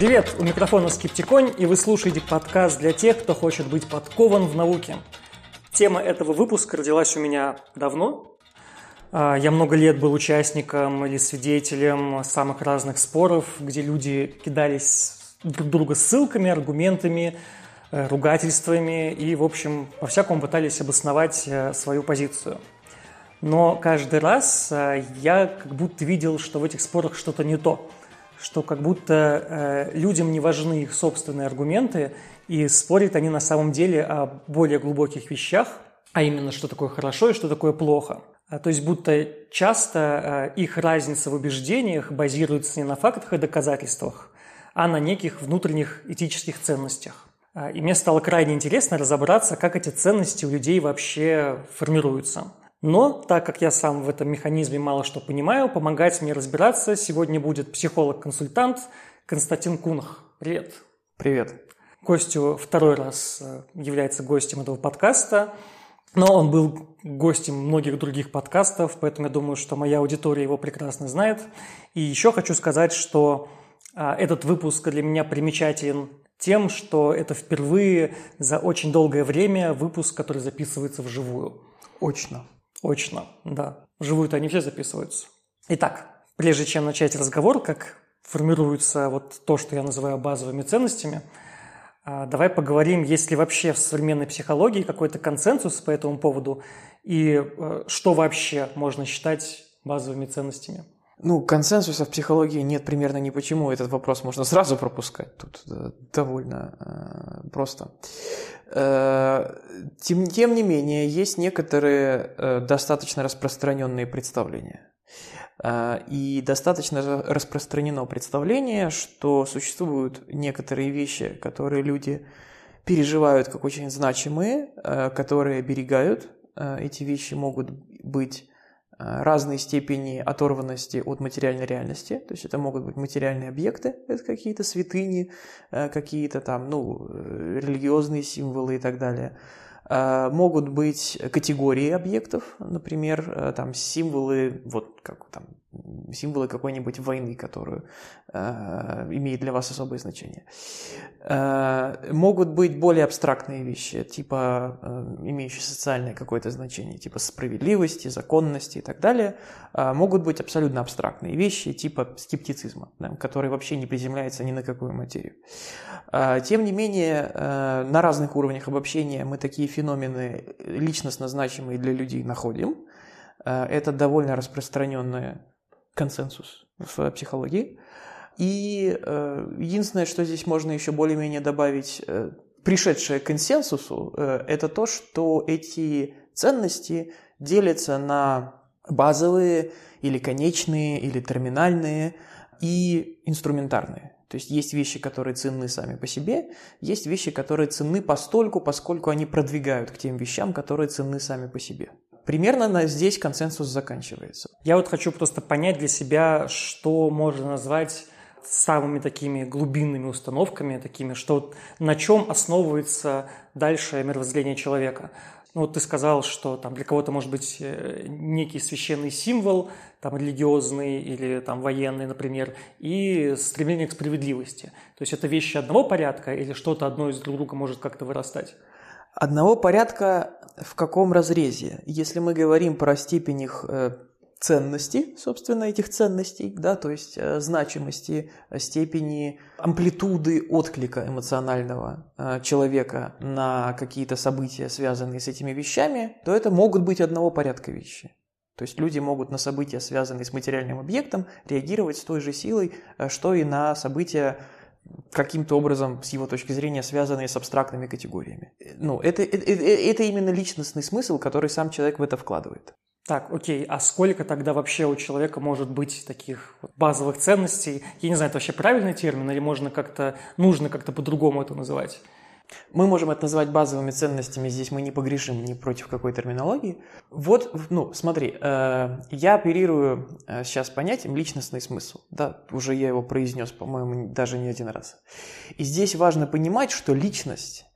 Привет, у микрофона Скептиконь, и вы слушаете подкаст для тех, кто хочет быть подкован в науке. Тема этого выпуска родилась у меня давно. А, я много лет был участником или свидетелем самых разных споров, где люди кидались друг друга ссылками, аргументами, э, ругательствами и, в общем, по-всякому пытались обосновать э, свою позицию. Но каждый раз э, я как будто видел, что в этих спорах что-то не то – что как будто э, людям не важны их собственные аргументы, и спорят они на самом деле о более глубоких вещах, а именно, что такое хорошо и что такое плохо. А, то есть будто часто э, их разница в убеждениях базируется не на фактах и доказательствах, а на неких внутренних этических ценностях. А, и мне стало крайне интересно разобраться, как эти ценности у людей вообще формируются. Но, так как я сам в этом механизме мало что понимаю, помогать мне разбираться сегодня будет психолог-консультант Константин Кунах. Привет. Привет. Костю второй раз э, является гостем этого подкаста, но он был гостем многих других подкастов, поэтому я думаю, что моя аудитория его прекрасно знает. И еще хочу сказать, что а, этот выпуск для меня примечателен тем, что это впервые за очень долгое время выпуск, который записывается вживую. Очно. Очно, да. Вживую-то они все записываются. Итак, прежде чем начать разговор, как формируется вот то, что я называю базовыми ценностями, а, давай поговорим, есть ли вообще в современной психологии какой-то консенсус по этому поводу и э, что вообще можно считать базовыми ценностями. Ну, консенсуса в психологии нет примерно ни почему. Этот вопрос можно сразу пропускать. Тут э, довольно э, просто. Э, тем, тем не менее, есть некоторые э, достаточно распространенные представления. Э, и достаточно распространено представление, что существуют некоторые вещи, которые люди переживают как очень значимые, э, которые оберегают. Э, эти вещи могут быть разной степени оторванности от материальной реальности. То есть это могут быть материальные объекты, это какие-то святыни, э, какие-то там, ну, э, религиозные символы и так далее. Могут быть категории объектов, например, там символы, вот как там символы какой-нибудь войны, которую э, имеет для вас особое значение. Э, могут быть более абстрактные вещи, типа э, имеющие социальное какое-то значение, типа справедливости, законности и так далее. Э, могут быть абсолютно абстрактные вещи, типа скептицизма, да, который вообще не приземляется ни на какую материю. Э, тем не менее, э, на разных уровнях обобщения мы такие феномены личностно значимые для людей находим. Э, это довольно распространенная консенсус в психологии. И э, единственное, что здесь можно еще более-менее добавить, э, пришедшее к консенсусу, э, это то, что эти ценности делятся на базовые или конечные, или терминальные и инструментарные. То есть есть вещи, которые ценны сами по себе, есть вещи, которые ценны постольку, поскольку они продвигают к тем вещам, которые ценны сами по себе. Примерно на здесь консенсус заканчивается. Я вот хочу просто понять для себя, что можно назвать самыми такими глубинными установками, такими, что на чем основывается дальше мировоззрение человека. Ну, вот ты сказал, что там для кого-то может быть э, некий священный символ, там религиозный или там военный, например, и стремление к справедливости. То есть это вещи одного порядка или что-то одно из друг друга может как-то вырастать? Одного порядка в каком разрезе? Если мы говорим про степень их э, ценности, собственно, этих ценностей, да, то есть э, значимости, э, степени амплитуды отклика эмоционального человека на какие-то события, связанные с этими вещами, то это могут быть одного порядка вещи. То есть люди могут на события, связанные с материальным объектом, реагировать с той же силой, что и на события, каким-то образом, с его точки зрения, связанные с абстрактными категориями. Ну, это, это, это именно личностный смысл, который сам человек в это вкладывает. Так, окей, а сколько тогда вообще у человека может быть таких базовых ценностей? Я не знаю, это вообще правильный термин или можно как-то, нужно как-то по-другому это называть? Мы можем это назвать базовыми ценностями, здесь мы не погрешим ни против какой терминологии. Вот, ну, смотри, э, я оперирую э, сейчас понятием личностный смысл. Да, уже я его произнес, по-моему, даже не один раз. И здесь важно понимать, что личность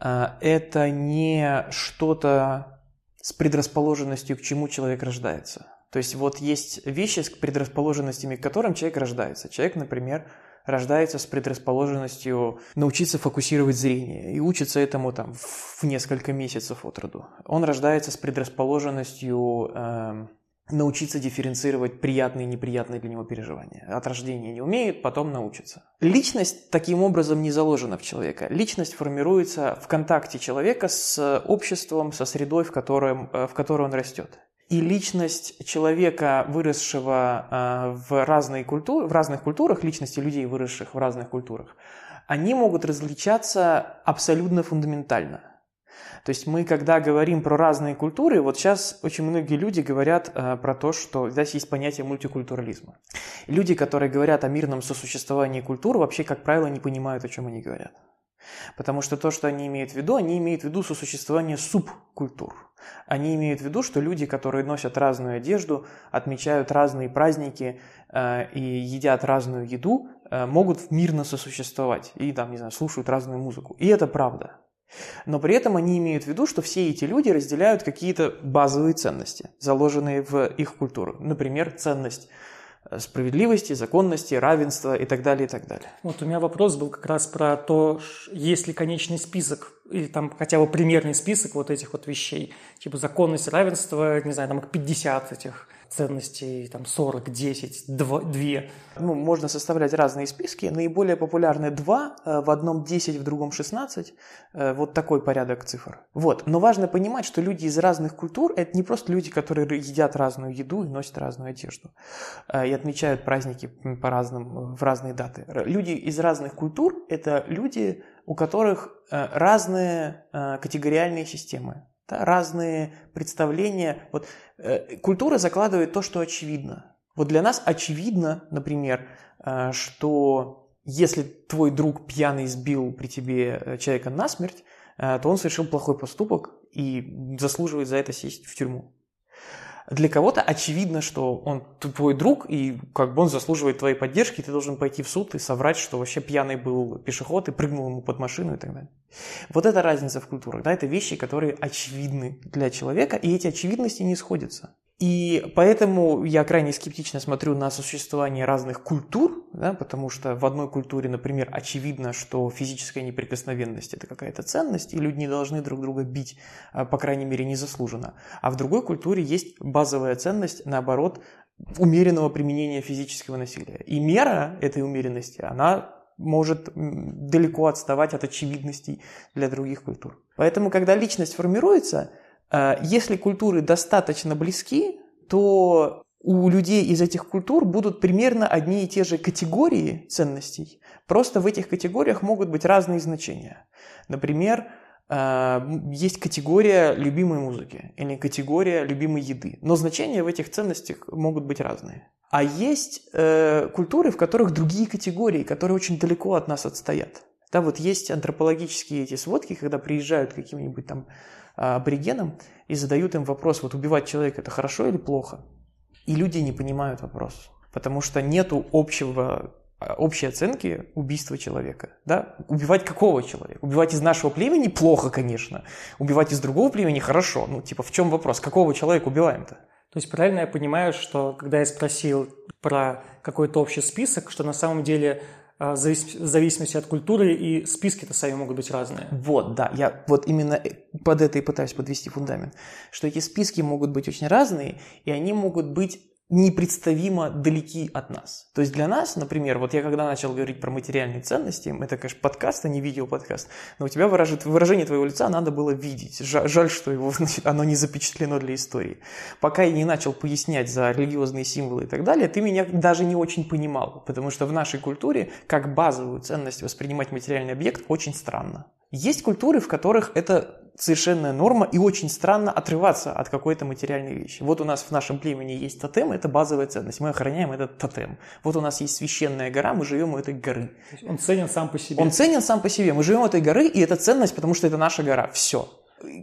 э, это не что-то с предрасположенностью, к чему человек рождается. То есть вот есть вещи с предрасположенностями, к которым человек рождается. Человек, например, рождается с предрасположенностью научиться фокусировать зрение и учится этому там в несколько месяцев от роду. Он рождается с предрасположенностью э, научиться дифференцировать приятные и неприятные для него переживания. От рождения не умеет, потом научится. Личность таким образом не заложена в человека. Личность формируется в контакте человека с обществом, со средой, в, котором, э, в которой он растет. И личность человека, выросшего э, в, разные культуры, в разных культурах, личности людей, выросших в разных культурах, они могут различаться абсолютно фундаментально – то есть мы, когда говорим про разные культуры, вот сейчас очень многие люди говорят э, про то, что здесь есть понятие мультикультурализма. Люди, которые говорят о мирном сосуществовании культур, вообще, как правило, не понимают, о чем они говорят. Потому что то, что они имеют в виду, они имеют в виду сосуществование субкультур. Они имеют в виду, что люди, которые носят разную одежду, отмечают разные праздники э, и едят разную еду, э, могут мирно сосуществовать и там, не знаю, слушают разную музыку. И это правда. Но при этом они имеют в виду, что все эти люди разделяют какие-то базовые ценности, заложенные в их культуру. Например, ценность справедливости, законности, равенства и так далее, и так далее. Вот у меня вопрос был как раз про то, есть ли конечный список или там хотя бы примерный список вот этих вот вещей, типа законность, равенство, не знаю, там 50 этих ценностей, там 40, 10, 2. 2. Ну, можно составлять разные списки. Наиболее популярны 2, э, в одном 10, в другом 16. Э, вот такой порядок цифр. Вот. Но важно понимать, что люди из разных культур – это не просто люди, которые едят разную еду и носят разную одежду. Э, и отмечают праздники по разным, в разные даты. Люди из разных культур – это люди, у которых разные категориальные системы разные представления. Вот, э, культура закладывает то, что очевидно. Вот для нас очевидно, например, э, что если твой друг пьяный сбил при тебе э, человека насмерть, э, то он совершил плохой поступок и заслуживает за это сесть в тюрьму. Для кого-то очевидно, что он твой друг, и как бы он заслуживает твоей поддержки, и ты должен пойти в суд и соврать, что вообще пьяный был пешеход и прыгнул ему под машину и так далее. Вот это разница в культурах. Да? Это вещи, которые очевидны для человека, и эти очевидности не сходятся. И поэтому я крайне скептично смотрю на существование разных культур, да, потому что в одной культуре, например, очевидно, что физическая неприкосновенность – это какая-то ценность, и люди не должны друг друга бить, а, по крайней мере, незаслуженно. А в другой культуре есть базовая ценность, наоборот, умеренного применения физического насилия. И мера этой умеренности, она может далеко отставать от очевидностей для других культур. Поэтому, когда личность формируется – если культуры достаточно близки, то у людей из этих культур будут примерно одни и те же категории ценностей. Просто в этих категориях могут быть разные значения. Например, э, есть категория любимой музыки или категория любимой еды. Но значения в этих ценностях могут быть разные. А есть э, культуры, в которых другие категории, которые очень далеко от нас отстоят. Да, вот есть антропологические эти сводки, когда приезжают каким-нибудь там аборигенам и задают им вопрос, вот убивать человека это хорошо или плохо? И люди не понимают вопрос, потому что нету общего а, общей оценки убийства человека. Да? Убивать какого человека? Убивать из нашего племени плохо, конечно. Убивать из другого племени хорошо. Ну, типа, в чем вопрос? Какого человека убиваем-то? То есть правильно я понимаю, что когда я спросил про какой-то общий список, что на самом деле а, в зависимости от культуры, и списки-то сами могут быть разные. Вот, да, я вот именно э, под это и пытаюсь подвести фундамент, что эти списки могут быть очень разные, и они могут быть непредставимо далеки от нас. То есть для нас, например, вот я когда начал говорить про материальные ценности, это, конечно, подкаст, а не видеоподкаст, но у тебя выражет, выражение твоего лица надо было видеть. Жаль что его, значит, оно не запечатлено для истории. Пока я не начал пояснять за религиозные символы и так далее, ты меня даже не очень понимал, потому что в нашей культуре как базовую ценность воспринимать материальный объект очень странно. Есть культуры, в которых это совершенная норма и очень странно отрываться от какой-то материальной вещи. Вот у нас в нашем племени есть тотем, это базовая ценность. Мы охраняем этот тотем. Вот у нас есть священная гора, мы живем у этой горы. Он ценен сам по себе. Он ценен сам по себе. Мы живем у этой горы, и это ценность, потому что это наша гора. Все.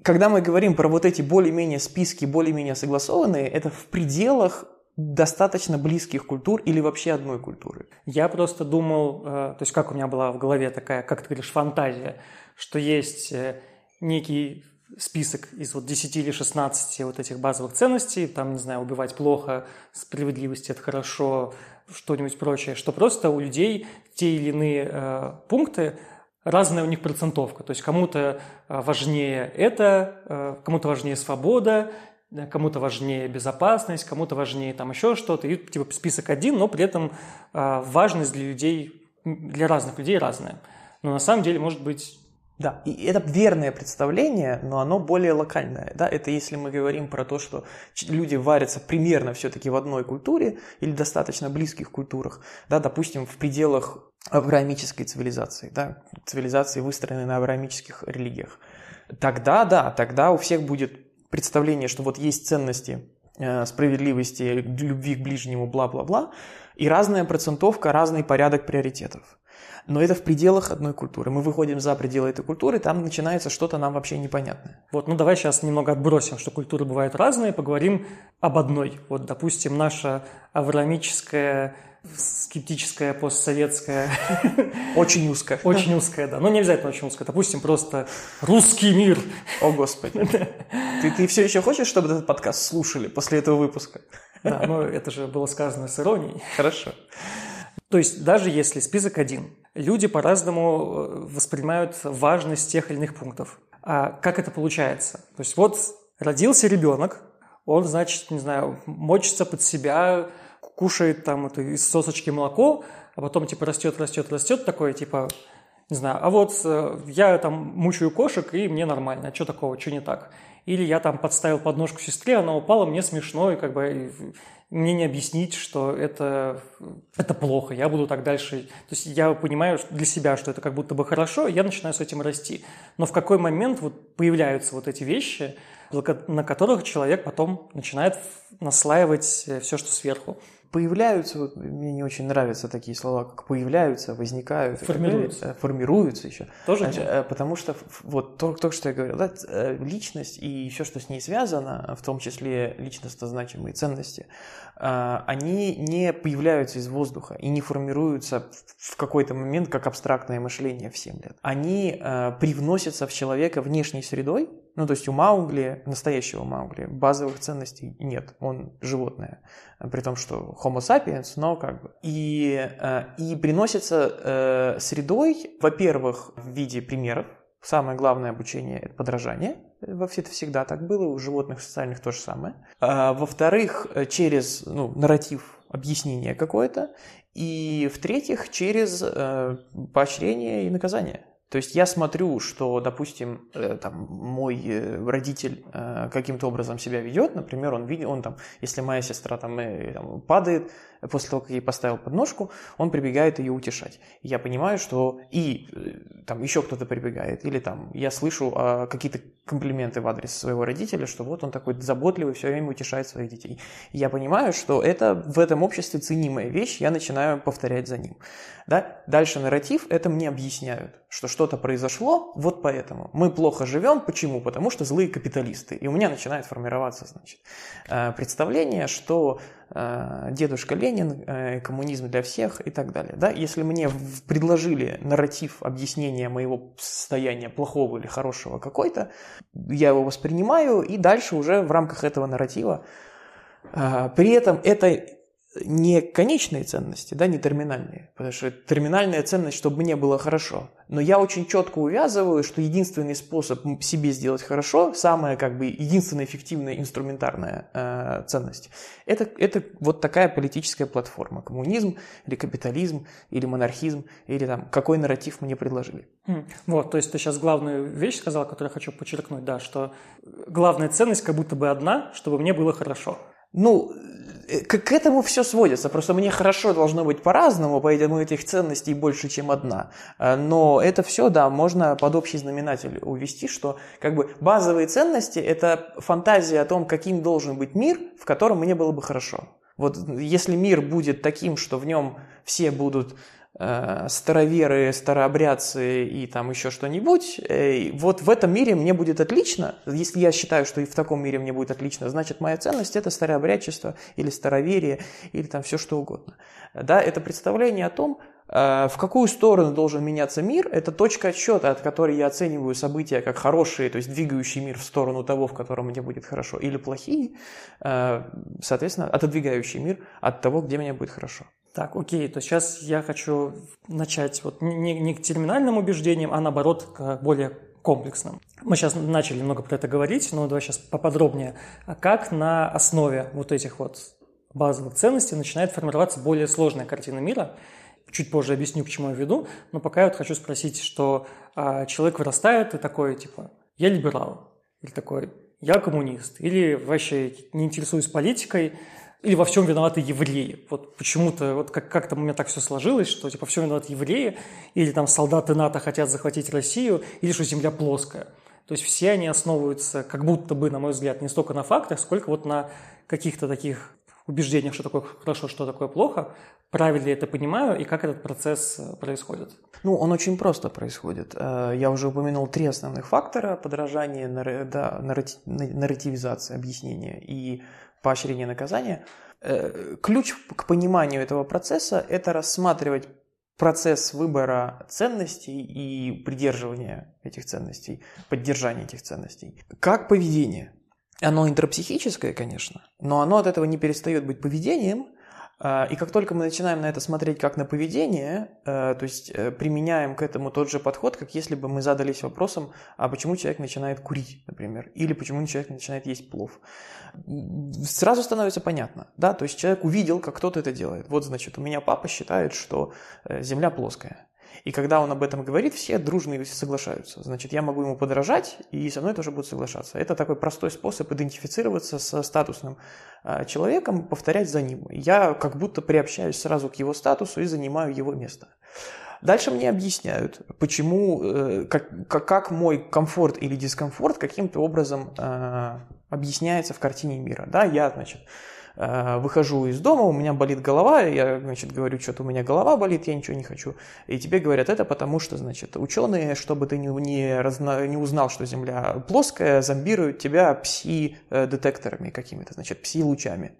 Когда мы говорим про вот эти более-менее списки, более-менее согласованные, это в пределах достаточно близких культур или вообще одной культуры. Я просто думал, э, то есть как у меня была в голове такая, как ты говоришь, фантазия, что есть э, некий список из вот 10 или 16 вот этих базовых ценностей, там, не знаю, убивать плохо, справедливость – это хорошо, что-нибудь прочее, что просто у людей те или иные э, пункты разная у них процентовка. То есть кому-то э, важнее это, э, кому-то важнее свобода, кому-то важнее безопасность, кому-то важнее там еще что-то. И типа список один, но при этом э, важность для людей, для разных людей разная. Но на самом деле может быть да, и это верное представление, но оно более локальное. Да? Это если мы говорим про то, что люди варятся примерно все-таки в одной культуре или достаточно близких культурах, да, допустим, в пределах авраамической цивилизации, да, цивилизации, выстроенной на авраамических религиях. Тогда, да, тогда у всех будет представление, что вот есть ценности э, справедливости, любви к ближнему, бла-бла-бла, и разная процентовка, разный порядок приоритетов но это в пределах одной культуры. Мы выходим за пределы этой культуры, там начинается что-то нам вообще непонятное. Вот, ну давай сейчас немного отбросим, что культуры бывают разные, поговорим об одной. Вот, допустим, наша авраамическая скептическая, постсоветская. Очень узкая. Очень узкая, да. Ну, не обязательно очень узкая. Допустим, просто русский мир. О, Господи. Ты, ты все еще хочешь, чтобы этот подкаст слушали после этого выпуска? Да, но это же было сказано с иронией. Хорошо. То есть даже если список один, люди по-разному э, воспринимают важность тех или иных пунктов. А как это получается? То есть вот родился ребенок, он, значит, не знаю, мочится под себя, кушает там это из сосочки молоко, а потом типа растет, растет, растет, такое типа, не знаю, а вот э, я там мучаю кошек, и мне нормально, а что такого, что не так? Или я там подставил подножку сестре, она упала, мне смешно, и как бы мне не объяснить, что это, это плохо, я буду так дальше. То есть я понимаю для себя, что это как будто бы хорошо, и я начинаю с этим расти. Но в какой момент вот появляются вот эти вещи, на которых человек потом начинает наслаивать э, все, что сверху появляются, вот, мне не очень нравятся такие слова, как появляются, возникают. Формируются. Э, формируются еще. Тоже Значит, э, Потому что вот то, то, что я говорил, да, э, личность и все, что с ней связано, в том числе личностно значимые ценности, они не появляются из воздуха и не формируются в какой-то момент как абстрактное мышление в 7 лет. Они привносятся в человека внешней средой, ну, то есть у Маугли, настоящего Маугли, базовых ценностей нет, он животное, при том, что Homo sapiens, но как бы. И, э, и приносится э, средой, во-первых, в виде примеров, Самое главное обучение – это подражание. Вообще это всегда так было, у животных социальных то же самое. А, во-вторых, через ну, нарратив объяснение какое-то. И в-третьих, через э, поощрение и наказание. То есть я смотрю, что, допустим, э, там, мой э, родитель э, каким-то образом себя ведет, например, он видит, он там, если моя сестра там, там падает, после того, как ей поставил подножку, он прибегает ее утешать. Я понимаю, что и там еще кто-то прибегает, или там я слышу а, какие-то комплименты в адрес своего родителя, что вот он такой заботливый, все время утешает своих детей. я понимаю, что это в этом обществе ценимая вещь, я начинаю повторять за ним. Да? Дальше нарратив, это мне объясняют, что что-то произошло, вот поэтому. Мы плохо живем, почему? Потому что злые капиталисты. И у меня начинает формироваться, значит, э, представление, что э, дедушка Ленин, э, коммунизм для всех и так далее. Да? Если мне предложили нарратив объяснения моего состояния плохого или хорошего какой-то, я его воспринимаю, и дальше уже в рамках этого нарратива при этом это не конечные ценности, да, не терминальные, потому что терминальная ценность, чтобы мне было хорошо. Но я очень четко увязываю, что единственный способ себе сделать хорошо, самая как бы единственная эффективная инструментарная э, ценность, это, это вот такая политическая платформа. Коммунизм или капитализм, или монархизм, или там какой нарратив мне предложили. Хм. Вот, то есть ты сейчас главную вещь сказал, которую я хочу подчеркнуть, да, что главная ценность как будто бы одна, чтобы мне было хорошо. Ну, э, к, к этому все сводится. Просто мне хорошо должно быть по-разному, поэтому этих ценностей больше, чем одна. А, но это все, да, можно под общий знаменатель увести, что как бы базовые ценности – это фантазия о том, каким должен быть мир, в котором мне было бы хорошо. Вот если мир будет таким, что в нем все будут Э, староверы, старообрядцы и там еще что-нибудь, э, вот в этом мире мне будет отлично. Если я считаю, что и в таком мире мне будет отлично, значит моя ценность это старообрядчество или староверие или там все что угодно. Да, это представление о том, э, в какую сторону должен меняться мир, это точка отсчета, от которой я оцениваю события как хорошие, то есть двигающий мир в сторону того, в котором мне будет хорошо, или плохие, соответственно, отодвигающий мир от того, где мне будет хорошо. Так, окей, то сейчас я хочу начать вот не, не к терминальным убеждениям, а наоборот к более комплексным. Мы сейчас начали много про это говорить, но давай сейчас поподробнее. А как на основе вот этих вот базовых ценностей начинает формироваться более сложная картина мира? Чуть позже объясню, к чему я веду, но пока я вот хочу спросить, что а, человек вырастает и такой, типа, я либерал, или такой, я коммунист, или вообще не интересуюсь политикой, или во всем виноваты евреи. Вот почему-то, вот как- как-то у меня так все сложилось, что типа все виноваты евреи, или там солдаты НАТО хотят захватить Россию, или что Земля плоская. То есть все они основываются, как будто бы, на мой взгляд, не столько на фактах, сколько вот на каких-то таких убеждениях, что такое хорошо, что такое плохо, правильно ли это понимаю и как этот процесс э, происходит. Ну, он очень просто происходит. Э, я уже упомянул три основных фактора – подражание, да, нарративизация, объяснение и поощрение наказания. Э, ключ к пониманию этого процесса – это рассматривать процесс выбора ценностей и придерживания этих ценностей, поддержания этих ценностей, как поведение. Оно интерпсихическое, конечно, но оно от этого не перестает быть поведением – и как только мы начинаем на это смотреть как на поведение, э, то есть э, применяем к этому тот же подход, как если бы мы задались вопросом, а почему человек начинает курить, например, или почему человек начинает есть плов, сразу становится понятно, да, то есть человек увидел, как кто-то это делает. Вот, значит, у меня папа считает, что э, Земля плоская. И когда он об этом говорит, все дружно соглашаются. Значит, я могу ему подражать, и со мной тоже будут соглашаться. Это такой простой способ идентифицироваться со статусным а, человеком, повторять за ним. Я как будто приобщаюсь сразу к его статусу и занимаю его место. Дальше мне объясняют, почему, э, как, как мой комфорт или дискомфорт каким-то образом э, объясняется в картине мира. Да, я, значит, выхожу из дома, у меня болит голова, я, значит, говорю, что-то у меня голова болит, я ничего не хочу. И тебе говорят это потому, что, значит, ученые, чтобы ты не, не, разно, не узнал, что Земля плоская, зомбируют тебя пси-детекторами какими-то, значит, пси-лучами.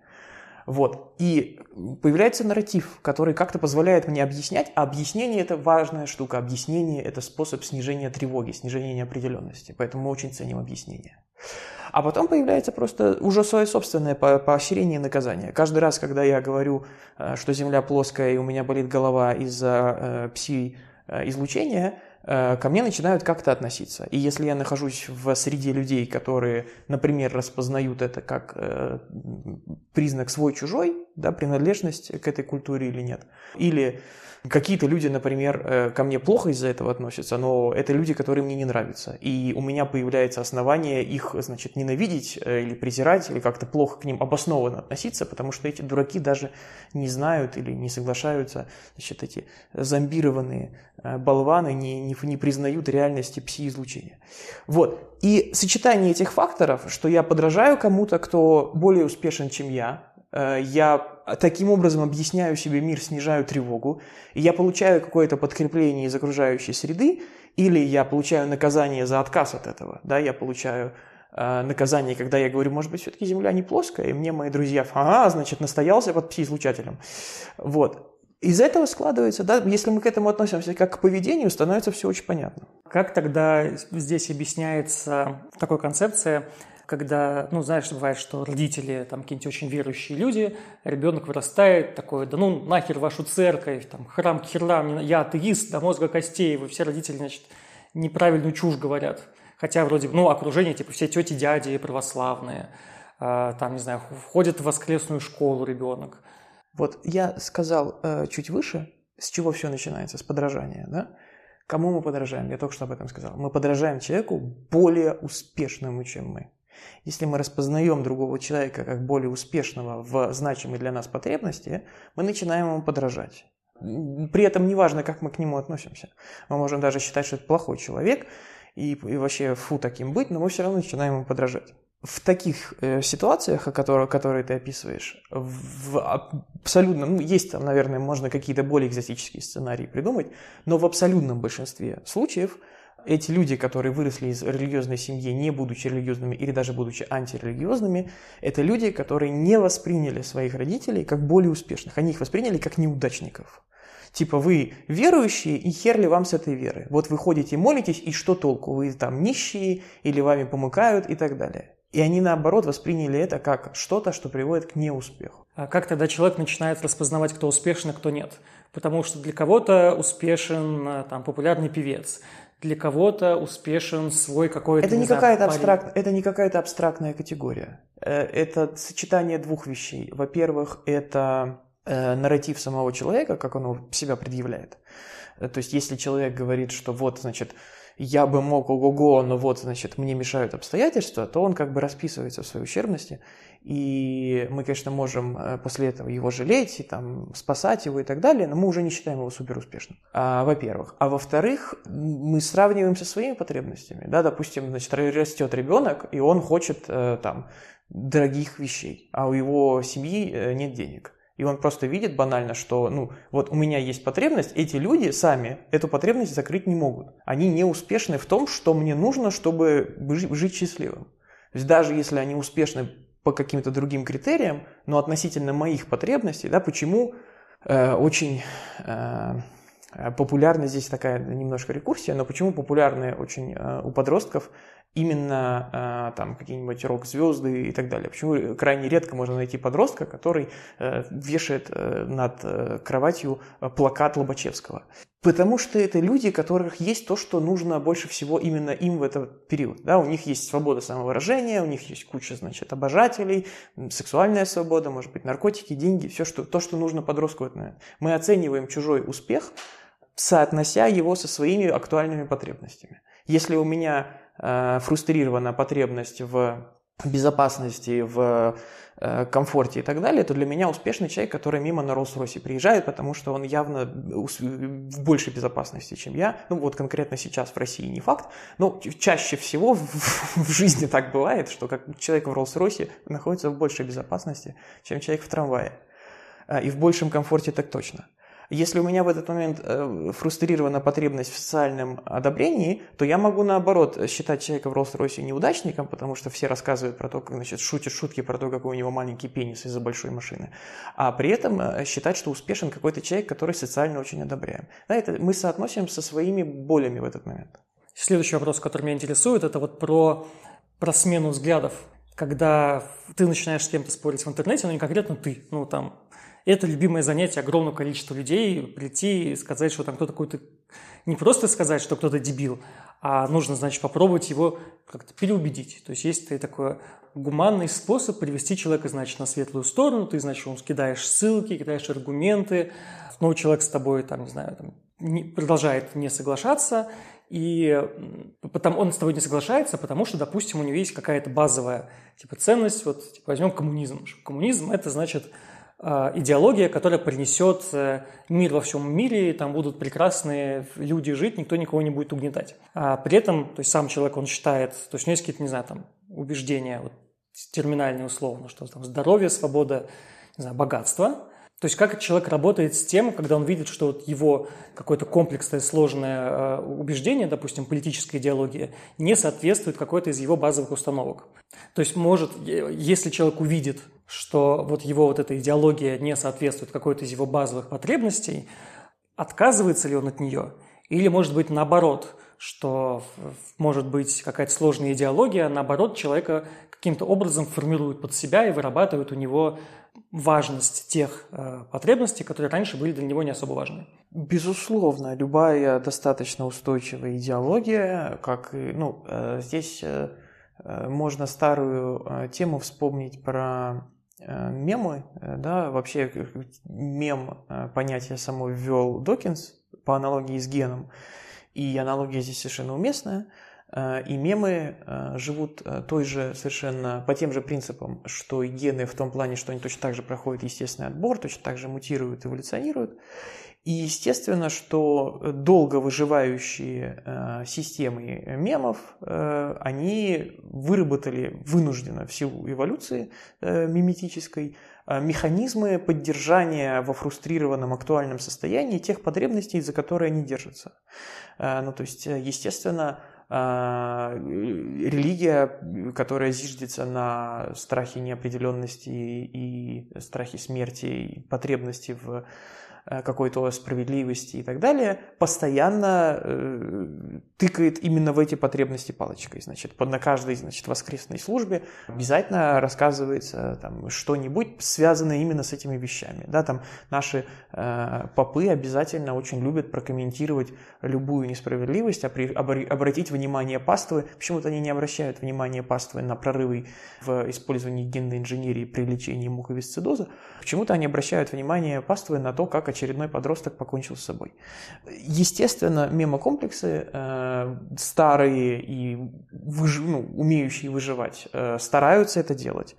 Вот. И появляется нарратив, который как-то позволяет мне объяснять, а объяснение – это важная штука. Объяснение – это способ снижения тревоги, снижения неопределенности. Поэтому мы очень ценим объяснение. А потом появляется просто уже свое собственное поощрение и наказание. Каждый раз, когда я говорю, э, что Земля плоская и у меня болит голова из-за э, пси-излучения, э, ко мне начинают как-то относиться. И если я нахожусь в среде людей, которые, например, распознают это как признак свой-чужой, да, принадлежность к этой культуре или нет, или Какие-то люди, например, э, ко мне плохо из-за этого относятся, но это люди, которые мне не нравятся. И у меня появляется основание их, значит, ненавидеть э, или презирать, или как-то плохо к ним обоснованно относиться, потому что эти дураки даже не знают или не соглашаются, значит, эти зомбированные э, болваны не, не, не признают реальности пси-излучения. Вот. И сочетание этих факторов, что я подражаю кому-то, кто более успешен, чем я, я таким образом объясняю себе мир, снижаю тревогу, и я получаю какое-то подкрепление из окружающей среды, или я получаю наказание за отказ от этого, да, я получаю э, наказание, когда я говорю, может быть, все-таки Земля не плоская, и мне мои друзья, ага, значит, настоялся под пси-излучателем. Вот. Из этого складывается, да, если мы к этому относимся как к поведению, становится все очень понятно. Как тогда здесь объясняется такая концепция когда, ну, знаешь, бывает, что родители, там, какие-нибудь очень верующие люди, ребенок вырастает такой, да ну, нахер вашу церковь, там, храм к херам, я атеист до мозга костей, вы все родители, значит, неправильную чушь говорят. Хотя вроде, ну, окружение, типа, все тети, дяди православные, э, там, не знаю, входит в воскресную школу ребенок. Вот я сказал э, чуть выше, с чего все начинается, с подражания, да? Кому мы подражаем? Я только что об этом сказал. Мы подражаем человеку более успешному, чем мы. Если мы распознаем другого человека как более успешного в значимой для нас потребности, мы начинаем ему подражать. При этом неважно, как мы к нему относимся. Мы можем даже считать, что это плохой человек, и, и вообще фу таким быть, но мы все равно начинаем ему подражать. В таких э, ситуациях, о которых, которые ты описываешь, в абсолютном, ну, есть там, наверное, можно какие-то более экзотические сценарии придумать, но в абсолютном большинстве случаев – эти люди, которые выросли из религиозной семьи, не будучи религиозными или даже будучи антирелигиозными, это люди, которые не восприняли своих родителей как более успешных. Они их восприняли как неудачников. Типа вы верующие, и хер ли вам с этой веры. Вот вы ходите молитесь, и что толку? Вы там нищие, или вами помыкают, и так далее. И они, наоборот, восприняли это как что-то, что приводит к неуспеху. А как тогда человек начинает распознавать, кто успешен, а кто нет? Потому что для кого-то успешен э, там, популярный певец, для кого-то успешен свой какой-то... Это не, какая-то абстракт... это не какая-то абстрактная категория. Э, это сочетание двух вещей. Во-первых, это э, нарратив самого человека, как он себя предъявляет. Э, то есть, если человек говорит, что вот, значит, я бы мог ого-го, но вот, значит, мне мешают обстоятельства, то он как бы расписывается в своей ущербности, и мы, конечно, можем э, после этого его жалеть, и там спасать его и так далее, но мы уже не считаем его суперуспешным, а, во-первых. А во-вторых, мы сравниваем со своими потребностями, да, допустим, значит, растет ребенок, и он хочет э, там дорогих вещей, а у его семьи э, нет денег. И он просто видит банально, что, ну, вот у меня есть потребность, эти люди сами эту потребность закрыть не могут. Они не успешны в том, что мне нужно, чтобы жить счастливым. То есть даже если они успешны по каким-то другим критериям, но относительно моих потребностей, да, почему э, очень э, популярна здесь такая немножко рекурсия, но почему популярны очень э, у подростков именно э, там какие-нибудь рок-звезды и так далее. Почему крайне редко можно найти подростка, который э, вешает э, над кроватью плакат Лобачевского. Потому что это люди, которых есть то, что нужно больше всего именно им в этот период. Да, у них есть свобода самовыражения, у них есть куча, значит, обожателей, сексуальная свобода, может быть, наркотики, деньги, все, что, то, что нужно подростку. Мы оцениваем чужой успех, соотнося его со своими актуальными потребностями. Если у меня Э, фрустрирована потребность в безопасности, в э, комфорте и так далее, то для меня успешный человек, который мимо на Роллс-Ройсе приезжает, потому что он явно в большей безопасности, чем я. Ну вот конкретно сейчас в России не факт, но чаще всего в, жизни так бывает, что как человек в Роллс-Ройсе находится в большей безопасности, чем человек в трамвае. Э, и в большем комфорте так точно. Если у меня в этот момент э, фрустрирована потребность в социальном одобрении, то я могу наоборот считать человека в Роллс-Ройсе неудачником, потому что все рассказывают про то, как значит, шутят шутки про то, какой у него маленький пенис из-за большой машины. А при этом э, считать, что успешен какой-то человек, который социально очень одобряем. Да, это мы соотносим со своими болями в этот момент. Следующий вопрос, который меня интересует, это вот про, про смену взглядов когда ты начинаешь с кем-то спорить в интернете, но не конкретно ты, ну там это любимое занятие огромного количества людей, прийти и сказать, что там кто-то какой-то... Не просто сказать, что кто-то дебил, а нужно, значит, попробовать его как-то переубедить. То есть есть такой гуманный способ привести человека, значит, на светлую сторону, ты, значит, ему кидаешь ссылки, кидаешь аргументы, но человек с тобой, там, не знаю, там, не, продолжает не соглашаться, и потом он с тобой не соглашается, потому что, допустим, у него есть какая-то базовая типа ценность, вот типа, возьмем коммунизм. Коммунизм – это, значит, идеология, которая принесет э, мир во всем мире, там будут прекрасные люди жить, никто никого не будет угнетать. А при этом, то есть сам человек, он считает, то есть у него есть какие-то, не знаю, там, убеждения, вот, терминальные условно, что там здоровье, свобода, не знаю, богатство, то есть как человек работает с тем, когда он видит, что вот его какое-то комплексное, сложное э, убеждение, допустим, политическая идеология, не соответствует какой-то из его базовых установок. То есть может, если человек увидит, что вот его вот эта идеология не соответствует какой-то из его базовых потребностей, отказывается ли он от нее? Или, может быть, наоборот, что может быть какая-то сложная идеология, наоборот, человека каким-то образом формирует под себя и вырабатывает у него важность тех э, потребностей, которые раньше были для него не особо важны. Безусловно, любая достаточно устойчивая идеология, как и, ну, э, здесь э, э можно старую э, тему вспомнить про э, мемы, э, да, вообще мем э, понятие само ввел Докинс по аналогии с геном, и аналогия здесь совершенно уместная – Э, и мемы э, живут э, той же совершенно по тем же принципам, что и гены в том плане, что они точно так же проходят естественный отбор, точно так же мутируют, эволюционируют. И естественно, что долго выживающие системы мемов, они выработали вынужденно в силу эволюции миметической механизмы поддержания во фрустрированном актуальном состоянии тех потребностей, за которые они держатся. Ну, то есть, естественно, религия, которая зиждется на страхе неопределенности и страхе смерти, потребности в какой-то справедливости и так далее, постоянно э, тыкает именно в эти потребности палочкой. Значит, на каждой значит, воскресной службе обязательно рассказывается там, что-нибудь, связанное именно с этими вещами. Да, там наши э, попы обязательно очень любят прокомментировать любую несправедливость, обратить внимание паствы. Почему-то они не обращают внимания паствы на прорывы в использовании генной инженерии при лечении муковисцидоза. Почему-то они обращают внимание паствы на то, как очередной подросток покончил с собой. Естественно, мемокомплексы э, старые и выж... ну, умеющие выживать э, стараются это делать.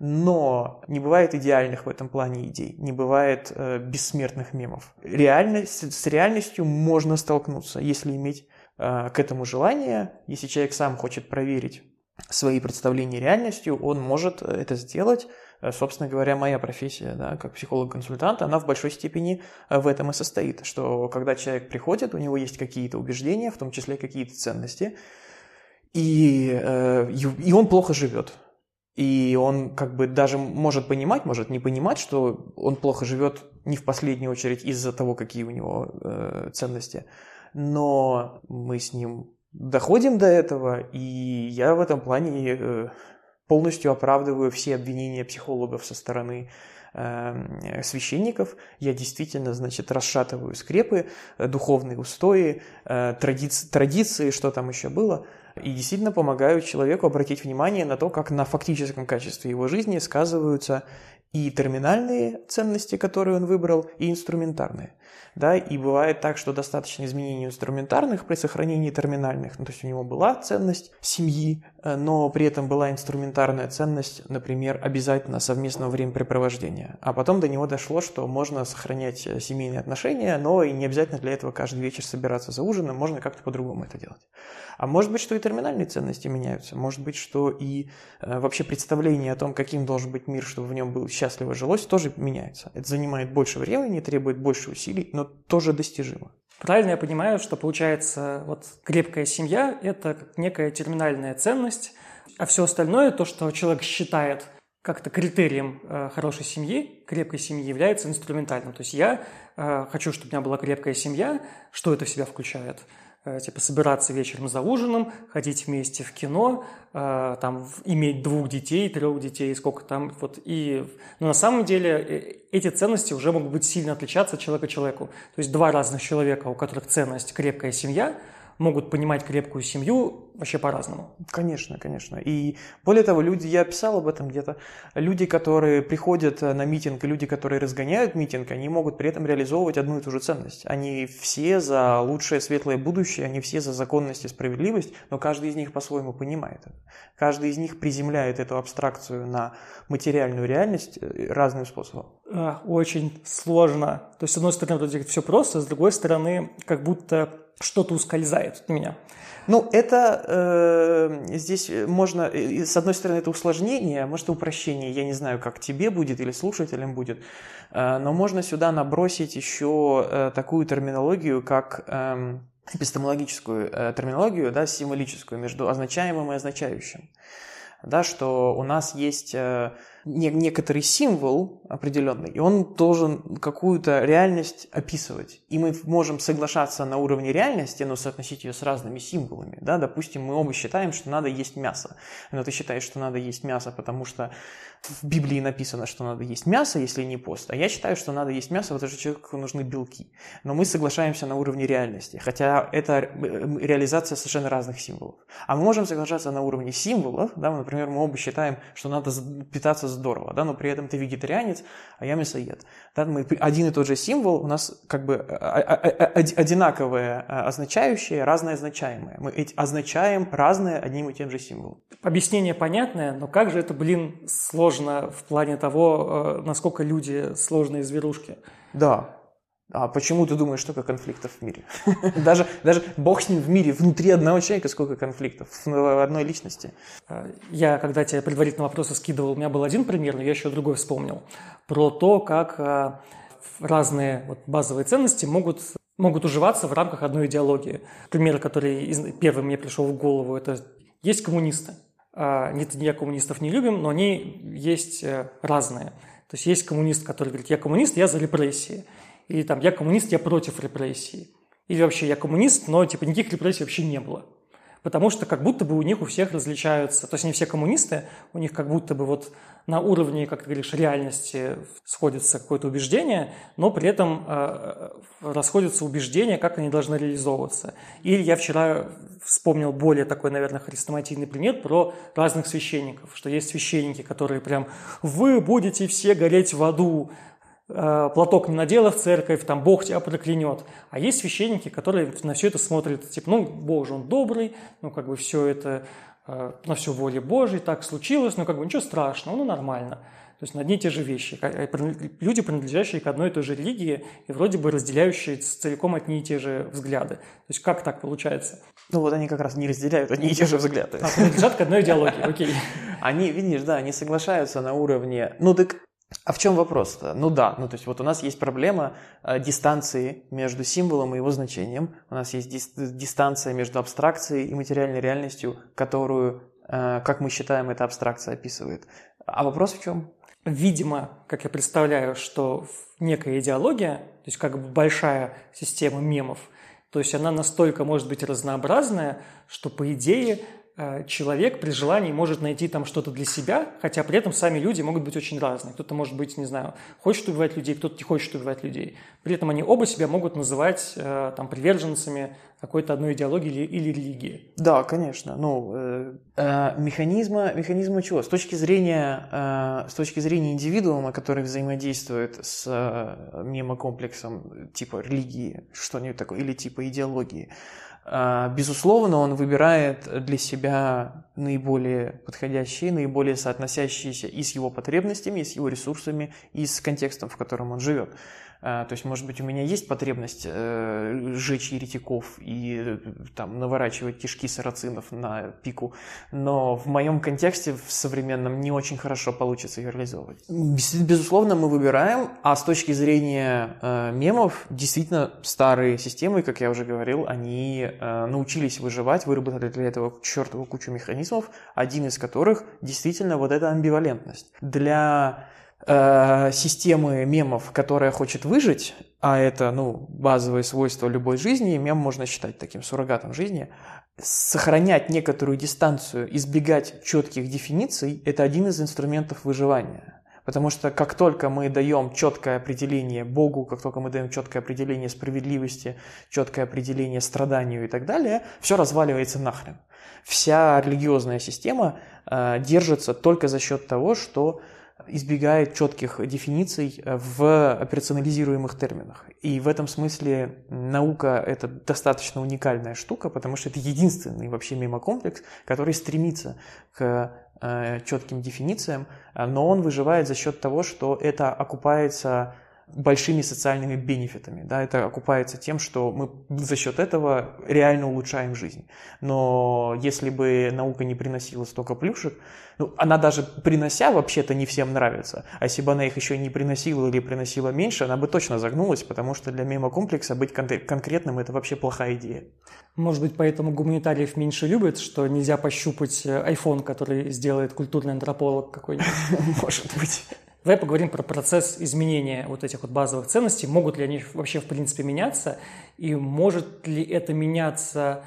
Но не бывает идеальных в этом плане идей, не бывает э, бессмертных мемов. Реальность, с реальностью можно столкнуться, если иметь э, к этому желание, если человек сам хочет проверить свои представления реальностью, он может это сделать Э, собственно говоря, моя профессия, да, как психолог-консультант, она в большой степени э, в этом и состоит, что когда человек приходит, у него есть какие-то убеждения, в том числе какие-то ценности, и, э, и он плохо живет. И он как бы даже может понимать, может не понимать, что он плохо живет не в последнюю очередь из-за того, какие у него э, ценности. Но мы с ним доходим до этого, и я в этом плане э, полностью оправдываю все обвинения психологов со стороны э, священников. Я действительно, значит, расшатываю скрепы, э, духовные устои, э, традиции, традиции, что там еще было, и действительно помогаю человеку обратить внимание на то, как на фактическом качестве его жизни сказываются и терминальные ценности, которые он выбрал, и инструментарные. Да, и бывает так, что достаточно изменений инструментарных при сохранении терминальных, ну, то есть у него была ценность семьи, э, но при этом была инструментарная ценность, например, обязательно совместного времяпрепровождения, а потом до него дошло, что можно сохранять э, семейные отношения, но и не обязательно для этого каждый вечер собираться за ужином, можно как-то по-другому это делать. А может быть, что и терминальные ценности меняются, может быть, что и э, вообще представление о том, каким должен быть мир, чтобы в нем было счастливо жилось, тоже меняется. Это занимает больше времени, требует больше усилий, но тоже достижимо. Правильно я понимаю, что получается вот крепкая семья – это некая терминальная ценность, а все остальное, то, что человек считает как-то критерием э, хорошей семьи, крепкой семьи, является инструментальным. То есть я э, хочу, чтобы у меня была крепкая семья. Что это в себя включает? Э, типа собираться вечером за ужином, ходить вместе в кино, э, там иметь двух детей, трех детей, сколько там вот и, но на самом деле э, эти ценности уже могут быть сильно отличаться от человека человеку. То есть два разных человека, у которых ценность крепкая семья, могут понимать крепкую семью вообще по-разному. Конечно, конечно. И более того, люди, я писал об этом где-то, люди, которые приходят э, на митинг, и люди, которые разгоняют митинг, они могут при этом реализовывать одну и ту же ценность. Они все за лучшее светлое будущее, они все за законность и справедливость, но каждый из них по-своему понимает это. Каждый из них приземляет эту абстракцию на материальную реальность э, разным способом. Очень сложно. То есть, с одной стороны, вроде все просто, с другой стороны, как будто что-то ускользает от меня. Ну, это э, здесь можно, с одной стороны, это усложнение, может, упрощение. Я не знаю, как тебе будет или слушателям будет, э, но можно сюда набросить еще э, такую терминологию, как э, эпистемологическую э, терминологию, да, символическую между означаемым и означающим. Да, что у нас есть э, не, некоторый символ определенный, и он должен какую-то реальность описывать. И мы можем соглашаться на уровне реальности, но соотносить ее с разными символами. Да? Допустим, мы оба считаем, что надо есть мясо. Но ты считаешь, что надо есть мясо, потому что в Библии написано, что надо есть мясо, если не пост. А я считаю, что надо есть мясо, потому что человеку нужны белки. Но мы соглашаемся на уровне реальности, хотя это реализация совершенно разных символов. А мы можем соглашаться на уровне символов, да, например, мы оба считаем, что надо питаться здорово, да, но при этом ты вегетарианец, а я мясоед. Да, мы, один и тот же символ у нас как бы а, а, а, одинаковые означающие, разные означаемые. Мы означаем разные одним и тем же символом. Объяснение понятное, но как же это, блин, сложно в плане того, насколько люди сложные зверушки. Да, а почему ты думаешь, столько конфликтов в мире? даже, даже бог с ним в мире, внутри одного человека сколько конфликтов в одной личности. А, я, когда тебе предварительно вопросы скидывал, у меня был один пример, но я еще другой вспомнил. Про то, как а, разные вот, базовые ценности могут, могут уживаться в рамках одной идеологии. Пример, который первый мне пришел в голову, это есть коммунисты. А, нет, я коммунистов не любим, но они есть э, разные. То есть есть коммунист, который говорит, я коммунист, я за репрессии. Или там «я коммунист, я против репрессий». Или вообще «я коммунист, но типа никаких репрессий вообще не было» потому что как будто бы у них у всех различаются, то есть не все коммунисты, у них как будто бы вот на уровне, как ты говоришь, реальности сходится какое-то убеждение, но при этом э, расходятся убеждения, как они должны реализовываться. Или я вчера вспомнил более такой, наверное, хрестоматийный пример про разных священников, что есть священники, которые прям «вы будете все гореть в аду», Э, платок не надела в церковь, там Бог тебя проклянет. А есть священники, которые на все это смотрят, типа, ну, Бог же он добрый, ну, как бы все это э, на все воле Божьей, так случилось, ну, как бы ничего страшного, ну, нормально. То есть на одни и те же вещи. Э, люди, принадлежащие к одной и той же религии и вроде бы разделяющие целиком одни и те же взгляды. То есть как так получается? Ну вот они как раз не разделяют одни и те же взгляды. А, принадлежат к одной идеологии, окей. Они, видишь, да, они соглашаются на уровне... Ну так а в чем вопрос-то? Ну да, ну то есть вот у нас есть проблема э, дистанции между символом и его значением. У нас есть дис- дистанция между абстракцией и материальной реальностью, которую, э, как мы считаем, эта абстракция описывает. А вопрос в чем? Видимо, как я представляю, что некая идеология, то есть как бы большая система мемов, то есть она настолько может быть разнообразная, что по идее человек при желании может найти там что-то для себя, хотя при этом сами люди могут быть очень разные. Кто-то может быть, не знаю, хочет убивать людей, кто-то не хочет убивать людей. При этом они оба себя могут называть э, там приверженцами какой-то одной идеологии или, или религии. Да, конечно. Ну, э, э, механизма, механизма чего? С точки зрения, э, с точки зрения индивидуума, который взаимодействует с э, мемокомплексом типа религии, что-нибудь такое, или типа идеологии, безусловно, он выбирает для себя наиболее подходящие, наиболее соотносящиеся и с его потребностями, и с его ресурсами, и с контекстом, в котором он живет. А, то есть, может быть, у меня есть потребность э, сжечь еретиков и э, там наворачивать кишки сарацинов на пику, но в моем контексте в современном не очень хорошо получится ее реализовывать. Безусловно, мы выбираем, а с точки зрения э, мемов, действительно старые системы, как я уже говорил, они научились выживать, выработали для этого чертову кучу механизмов, один из которых действительно вот эта амбивалентность. Для э, системы мемов, которая хочет выжить, а это, ну, базовые свойства любой жизни, мем можно считать таким суррогатом жизни, сохранять некоторую дистанцию, избегать четких дефиниций – это один из инструментов выживания. Потому что как только мы даем четкое определение Богу, как только мы даем четкое определение справедливости, четкое определение страданию и так далее, все разваливается нахрен. Вся религиозная система э, держится только за счет того, что избегает четких дефиниций в операционализируемых терминах. И в этом смысле наука – это достаточно уникальная штука, потому что это единственный вообще мемокомплекс, который стремится к э, четким дефинициям, но он выживает за счет того, что это окупается большими социальными бенефитами. Да, это окупается тем, что мы за счет этого реально улучшаем жизнь. Но если бы наука не приносила столько плюшек, ну, она даже принося вообще-то не всем нравится. А если бы она их еще не приносила или приносила меньше, она бы точно загнулась, потому что для мемокомплекса быть кон- конкретным – это вообще плохая идея. Может быть, поэтому гуманитариев меньше любят, что нельзя пощупать iPhone, который сделает культурный антрополог какой-нибудь? Может быть. Давай поговорим про процесс изменения вот этих вот базовых ценностей. Могут ли они вообще в принципе меняться? И может ли это меняться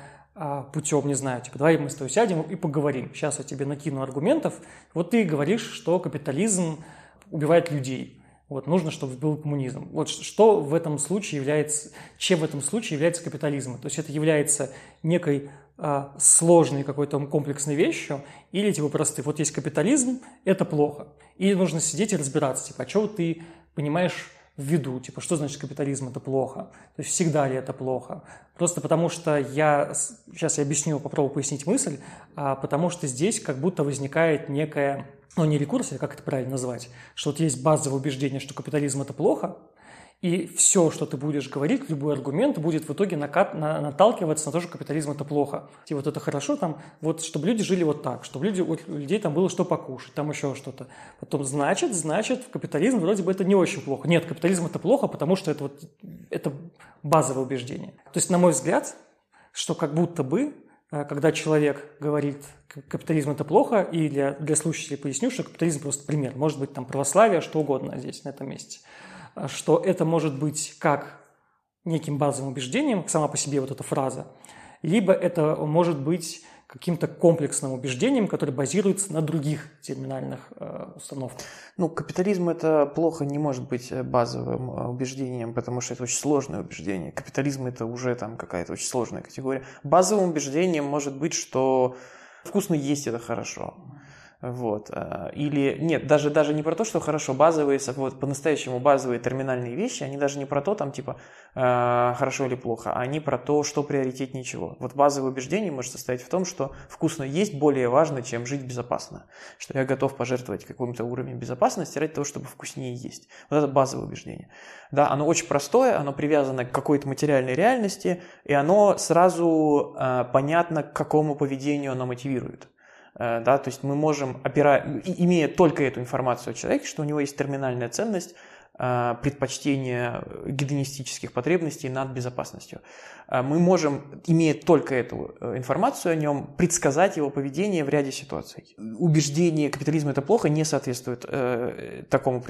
путем, не знаю, типа, давай мы с тобой сядем и поговорим. Сейчас я тебе накину аргументов. Вот ты говоришь, что капитализм убивает людей. Вот, нужно, чтобы был коммунизм. Вот что в этом случае является, чем в этом случае является капитализм? То есть это является некой а, сложной какой-то комплексной вещью, или типа просты. Вот есть капитализм, это плохо. И нужно сидеть и разбираться, типа, а что ты понимаешь в виду, типа, что значит капитализм это плохо, то есть всегда ли это плохо. Просто потому что я, сейчас я объясню, попробую пояснить мысль, а потому что здесь как будто возникает некая, ну не рекурсия, как это правильно назвать, что вот есть базовое убеждение, что капитализм это плохо, и все, что ты будешь говорить, любой аргумент будет в итоге накат, на, наталкиваться на то, что капитализм это плохо. И вот это хорошо, там, вот, чтобы люди жили вот так, чтобы люди, у людей там было что покушать, там еще что-то. Потом, значит, значит, в капитализм вроде бы это не очень плохо. Нет, капитализм это плохо, потому что это вот, это базовое убеждение. То есть, на мой взгляд, что как будто бы э, когда человек говорит, капитализм это плохо, и для, для слушателей поясню, что капитализм просто пример. Может быть, там православие, что угодно здесь, на этом месте – что это может быть как неким базовым убеждением, сама по себе вот эта фраза, либо это может быть каким-то комплексным убеждением, которое базируется на других терминальных э, установках. Ну, капитализм это плохо не может быть э, базовым э, убеждением, потому что это очень сложное убеждение. Капитализм это уже там какая-то очень сложная категория. Базовым убеждением может быть, что вкусно есть это хорошо. Вот. Э, или нет, даже, даже не про то, что хорошо, базовые, вот, по-настоящему базовые терминальные вещи, они даже не про то, там, типа, э, хорошо или плохо, а они про то, что приоритетнее чего. Вот базовое убеждение может состоять в том, что вкусно есть более важно, чем жить безопасно. Что я готов пожертвовать каким-то уровнем безопасности ради того, чтобы вкуснее есть. Вот это базовое убеждение. Да, оно очень простое, оно привязано к какой-то материальной реальности, и оно сразу э, понятно, к какому поведению оно мотивирует. Э, да, то есть мы можем, опира... имея только эту информацию о человеке, что у него есть терминальная ценность, Э, предпочтение гедонистических потребностей над безопасностью. Э, мы можем, имея только эту э, информацию о нем, предсказать его поведение в ряде ситуаций. Убеждение капитализма это плохо не соответствует э, такому,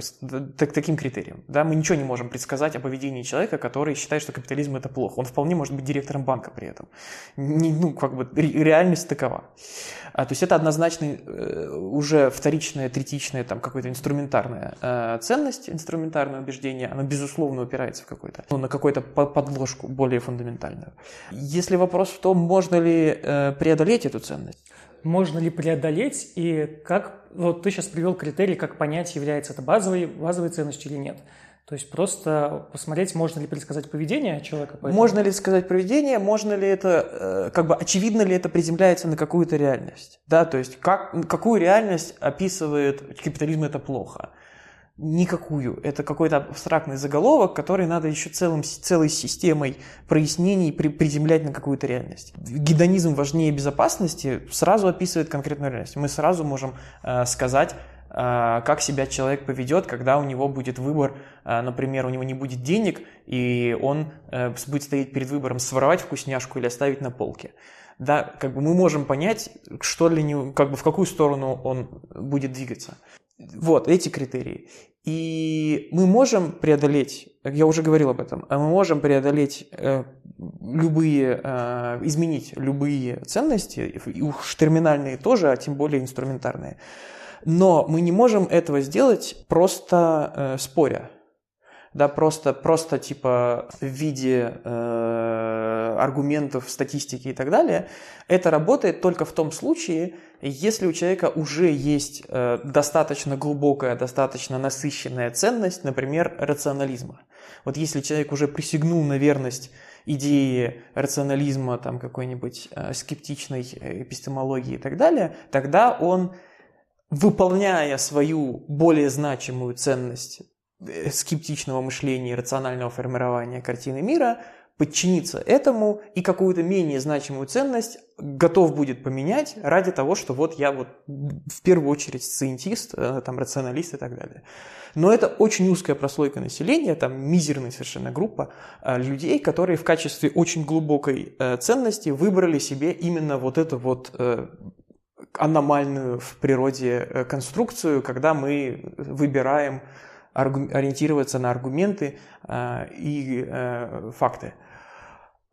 так, таким критериям. Да? Мы ничего не можем предсказать о поведении человека, который считает, что капитализм это плохо. Он вполне может быть директором банка при этом. Не, ну, как бы реальность такова. А, то есть это однозначно э, уже вторичная, третичная, там какая-то инструментарная э, ценность, инструментарная элементарное убеждение, оно безусловно упирается в какой-то, ну, на какую-то подложку более фундаментальную. Если вопрос в том, можно ли э, преодолеть эту ценность, можно ли преодолеть и как, вот ты сейчас привел критерий, как понять, является это базовой, базовой ценностью или нет. То есть просто посмотреть, можно ли предсказать поведение человека. Поэтому... Можно ли сказать поведение, можно ли это, э, как бы очевидно ли это приземляется на какую-то реальность. Да, то есть как, какую реальность описывает капитализм это плохо никакую. Это какой-то абстрактный заголовок, который надо еще целым, целой системой прояснений при, приземлять на какую-то реальность. Гедонизм важнее безопасности сразу описывает конкретную реальность. Мы сразу можем э, сказать, как себя человек поведет, когда у него будет выбор, э, например, у него не будет денег, и он э, будет стоять перед выбором своровать вкусняшку или оставить на полке да, как бы мы можем понять, что для него, как бы в какую сторону он будет двигаться. Вот эти критерии. И мы можем преодолеть, я уже говорил об этом, мы можем преодолеть э, любые, э, изменить любые ценности, уж терминальные тоже, а тем более инструментарные. Но мы не можем этого сделать просто э, споря да, просто, просто типа в виде э, аргументов, статистики и так далее, это работает только в том случае, если у человека уже есть э, достаточно глубокая, достаточно насыщенная ценность, например, рационализма. Вот если человек уже присягнул на верность идеи рационализма, там какой-нибудь э, скептичной эпистемологии и так далее, тогда он, выполняя свою более значимую ценность Э, скептичного мышления и рационального формирования картины мира, подчиниться этому и какую-то менее значимую ценность готов будет поменять ради того, что вот я вот в первую очередь сциентист, э, там, рационалист и так далее. Но это очень узкая прослойка населения, там мизерная совершенно группа э, людей, которые в качестве очень глубокой ценности выбрали себе именно вот эту вот аномальную в природе конструкцию, когда мы выбираем ориентироваться на аргументы э, и э, факты.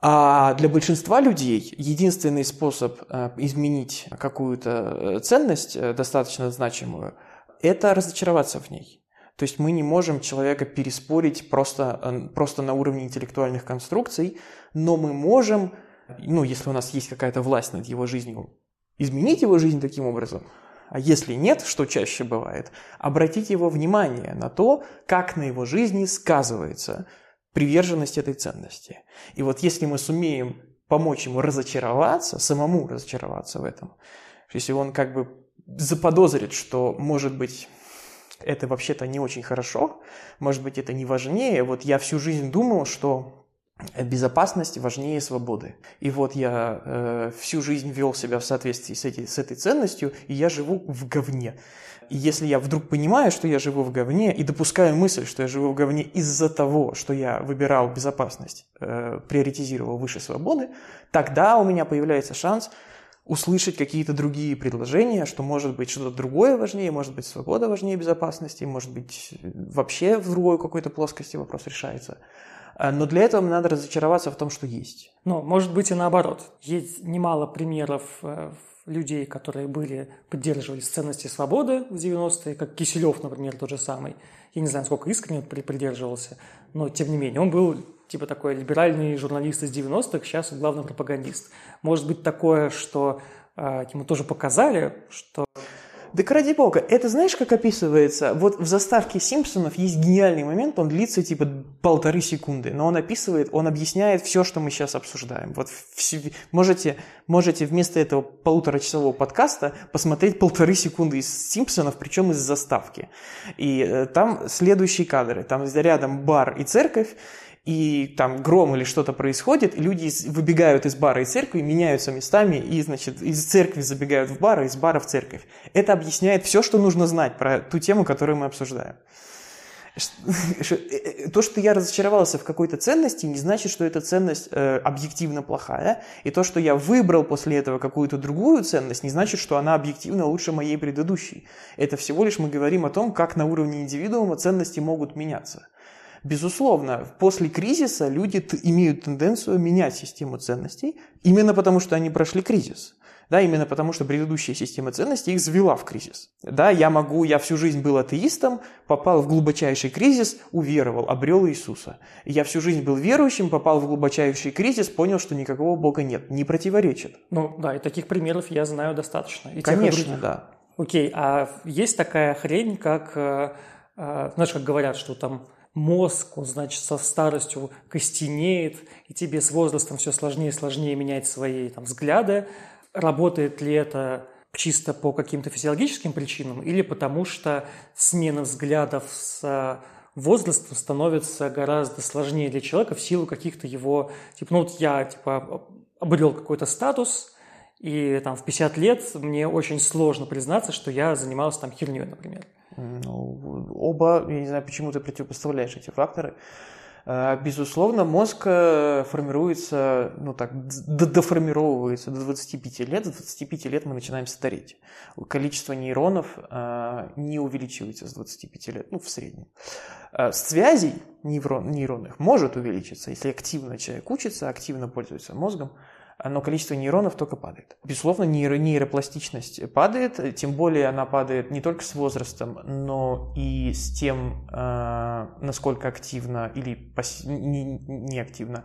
А для большинства людей единственный способ э, изменить какую-то ценность достаточно значимую – это разочароваться в ней. То есть мы не можем человека переспорить просто, просто на уровне интеллектуальных конструкций, но мы можем, ну, если у нас есть какая-то власть над его жизнью, изменить его жизнь таким образом, а если нет, что чаще бывает, обратить его внимание на то, как на его жизни сказывается приверженность этой ценности. И вот если мы сумеем помочь ему разочароваться, самому разочароваться в этом, если он как бы заподозрит, что, может быть, это вообще-то не очень хорошо, может быть, это не важнее. Вот я всю жизнь думал, что безопасность важнее свободы. И вот я э, всю жизнь вел себя в соответствии с, эти, с этой ценностью, и я живу в говне. И если я вдруг понимаю, что я живу в говне, и допускаю мысль, что я живу в говне из-за того, что я выбирал безопасность, э, приоритизировал выше свободы, тогда у меня появляется шанс услышать какие-то другие предложения, что может быть что-то другое важнее, может быть свобода важнее безопасности, может быть вообще в другой какой-то плоскости вопрос решается. А, но для этого надо разочароваться в том, что есть. Ну, может быть и наоборот. Есть немало примеров э, людей, которые были, поддерживали ценности свободы в 90-е, как Киселев, например, тот же самый. Я не знаю, сколько искренне он придерживался, но тем не менее, он был типа такой либеральный журналист из 90-х, сейчас главный пропагандист. Может быть такое, что э, ему тоже показали, что так ради бога, это знаешь, как описывается? Вот в заставке Симпсонов есть гениальный момент, он длится типа полторы секунды, но он описывает, он объясняет все, что мы сейчас обсуждаем. Вот все, можете, можете вместо этого полуторачасового подкаста посмотреть полторы секунды из Симпсонов, причем из заставки. И э, там следующие кадры, там рядом бар и церковь, и там гром или что-то происходит, и люди выбегают из бара и церкви, меняются местами, и, значит, из церкви забегают в бар, из бара в церковь. Это объясняет все, что нужно знать про ту тему, которую мы обсуждаем. Э, э, то, что я разочаровался в какой-то ценности, не значит, что эта ценность э, объективно плохая. И то, что я выбрал после этого какую-то другую ценность, не значит, что она объективно лучше моей предыдущей. Это всего лишь мы говорим о том, как на уровне индивидуума ценности могут меняться. Безусловно, после кризиса люди имеют тенденцию менять систему ценностей, именно потому что они прошли кризис. Да, именно потому что предыдущая система ценностей их завела в кризис. Да, я могу, я всю жизнь был атеистом, попал в глубочайший кризис, уверовал, обрел Иисуса. Я всю жизнь был верующим, попал в глубочайший кризис, понял, что никакого Бога нет. Не противоречит. Ну да, и таких примеров я знаю достаточно. И Конечно, да. Окей, а есть такая хрень, как, э, э, знаешь, как говорят, что там мозг, он, значит, со старостью костенеет, и тебе с возрастом все сложнее и сложнее менять свои там, взгляды. Работает ли это чисто по каким-то физиологическим причинам или потому что смена взглядов с возрастом становится гораздо сложнее для человека в силу каких-то его, типа, ну вот я, типа, обрел какой-то статус, и там в 50 лет мне очень сложно признаться, что я занимался там херней, например. Ну, оба, я не знаю, почему ты противопоставляешь эти факторы. Э, безусловно, мозг э, формируется, ну так, доформировывается до 25 лет. До 25 лет мы начинаем стареть. Количество нейронов э, не увеличивается с 25 лет, ну, в среднем. Связей нейрон, нейронных может увеличиться, если активно человек учится, активно пользуется мозгом – но количество нейронов только падает. Безусловно, нейро, нейропластичность падает, тем более она падает не только с возрастом, но и с тем, э, насколько активно или пас... не, не активно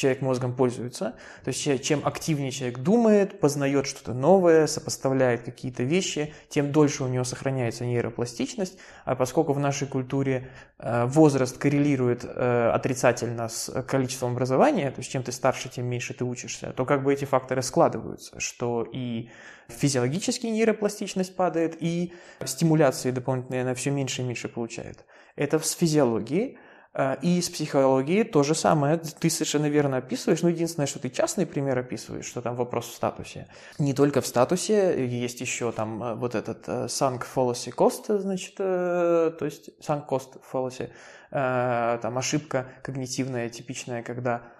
человек мозгом пользуется. То есть чем активнее человек думает, познает что-то новое, сопоставляет какие-то вещи, тем дольше у него сохраняется нейропластичность, а поскольку в нашей культуре э, возраст коррелирует э, отрицательно с количеством образования, то есть чем ты старше, тем меньше ты учишься, то как бы эти факторы складываются, что и физиологически нейропластичность падает, и стимуляции дополнительные она все меньше и меньше получает. Это с физиологией. А, и с психологией то же самое. Ты совершенно верно описываешь. Но единственное, что ты частный пример описываешь, что там вопрос в статусе. Не только в статусе, есть еще там э, вот этот э, sunk fallacy cost, значит, э, то есть sunk cost fallacy, там ошибка когнитивная, типичная, когда Э,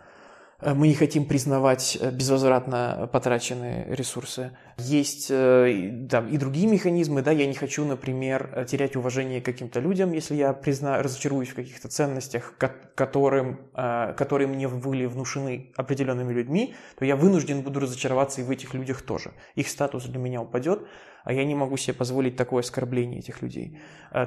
мы не хотим признавать э, безвозвратно потраченные ресурсы. Есть э, там, и другие механизмы, да, я не хочу, например, терять уважение к каким-то людям, если я призна... разочаруюсь в каких-то ценностях, которым, которые мне были внушены определенными людьми, то я вынужден буду разочароваться и в этих людях тоже. Их статус для меня упадет, а я не могу себе позволить такое оскорбление этих людей.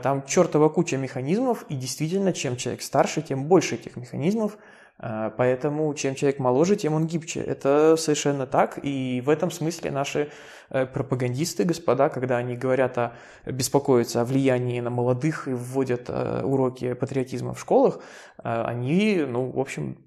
Там чертова куча механизмов, и действительно, чем человек старше, тем больше этих механизмов – поэтому чем человек моложе, тем он гибче. Это совершенно так. И в этом смысле наши э, пропагандисты, господа, когда они говорят о беспокоятся о влиянии на молодых и вводят э, уроки патриотизма в школах, э, они, ну, в общем,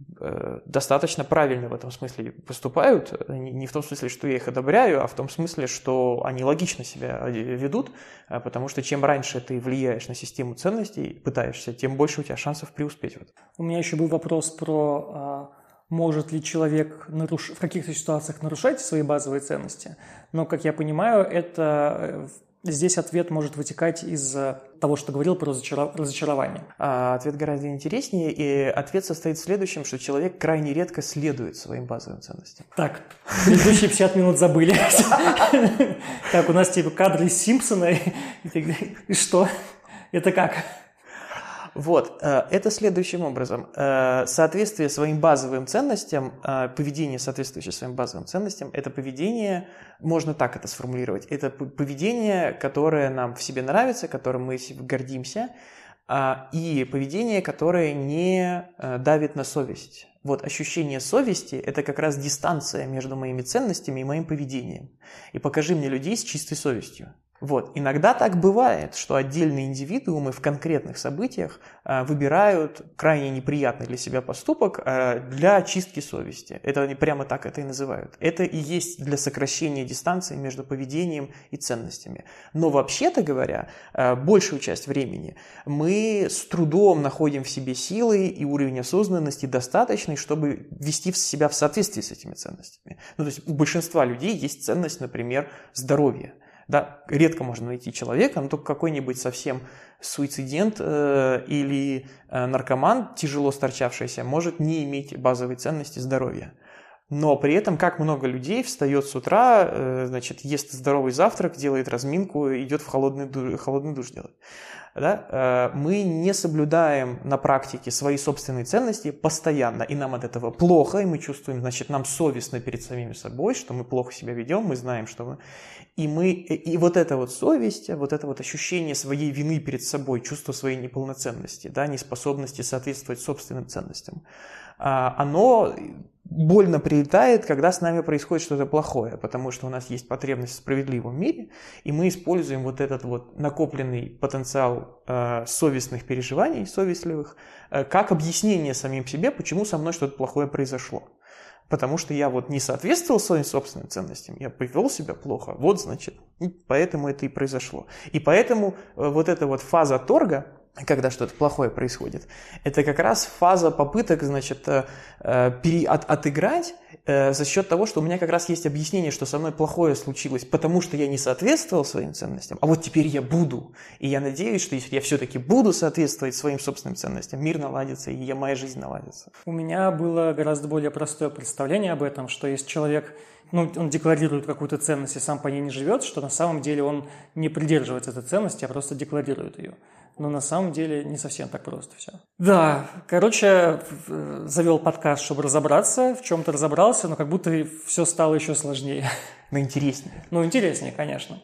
достаточно правильно в этом смысле поступают. Не в том смысле, что я их одобряю, а в том смысле, что они логично себя ведут, потому что чем раньше ты влияешь на систему ценностей, пытаешься, тем больше у тебя шансов преуспеть. У меня еще был вопрос про а, может ли человек наруш... в каких-то ситуациях нарушать свои базовые ценности. Но, как я понимаю, это э, здесь ответ может вытекать из того, что говорил про разочарование? А, ответ гораздо интереснее, и ответ состоит в следующем, что человек крайне редко следует своим базовым ценностям. Так, предыдущие 50 минут забыли. Так, у нас типа кадры из Симпсона, и что? Это как? Вот, э, это следующим образом. Э, соответствие своим базовым ценностям, э, поведение, соответствующее своим базовым ценностям, это поведение, можно так это сформулировать, это поведение, которое нам в себе нравится, которым мы гордимся, и поведение, которое не давит на совесть. Вот ощущение совести – это как раз дистанция между моими ценностями и моим поведением. И покажи мне людей с чистой совестью. Вот. Иногда так бывает, что отдельные индивидуумы в конкретных событиях а, выбирают крайне неприятный для себя поступок а, для очистки совести. Это они прямо так это и называют. Это и есть для сокращения дистанции между поведением и ценностями. Но вообще-то говоря, а, большую часть времени мы с трудом находим в себе силы и уровень осознанности достаточный, чтобы вести себя в соответствии с этими ценностями. Ну, то есть у большинства людей есть ценность, например, здоровья. Да, редко можно найти человека, но только какой-нибудь совсем суицидент э, или э, наркоман, тяжело сторчавшийся, может не иметь базовой ценности здоровья. Но при этом как много людей встает с утра, э, значит, ест здоровый завтрак, делает разминку, идет в холодный, душ, холодный душ делать. Да, э, мы не соблюдаем на практике свои собственные ценности постоянно, и нам от этого плохо, и мы чувствуем, значит, нам совестно перед самими собой, что мы плохо себя ведем, мы знаем, что мы... И, мы, и вот эта вот совесть, вот это вот ощущение своей вины перед собой, чувство своей неполноценности, да, неспособности соответствовать собственным ценностям, оно больно прилетает, когда с нами происходит что-то плохое, потому что у нас есть потребность в справедливом мире, и мы используем вот этот вот накопленный потенциал э, совестных переживаний, совестливых, э, как объяснение самим себе, почему со мной что-то плохое произошло. Потому что я вот не соответствовал своим собственным ценностям, я повел себя плохо, вот значит, поэтому это и произошло. И поэтому э, вот эта вот фаза торга, когда что-то плохое происходит. Это как раз фаза попыток, значит, э, э, пере, от, отыграть э, за счет того, что у меня как раз есть объяснение, что со мной плохое случилось, потому что я не соответствовал своим ценностям, а вот теперь я буду. И я надеюсь, что если я все-таки буду соответствовать своим собственным ценностям, мир наладится, и я, моя жизнь наладится. У меня было гораздо более простое представление об этом, что если человек ну, он декларирует какую-то ценность и сам по ней не живет, что на самом деле он не придерживается этой ценности, а просто декларирует ее но на самом деле не совсем так просто все. Да, короче, завел подкаст, чтобы разобраться, в чем-то разобрался, но как будто все стало еще сложнее. Но интереснее. Ну, интереснее, конечно.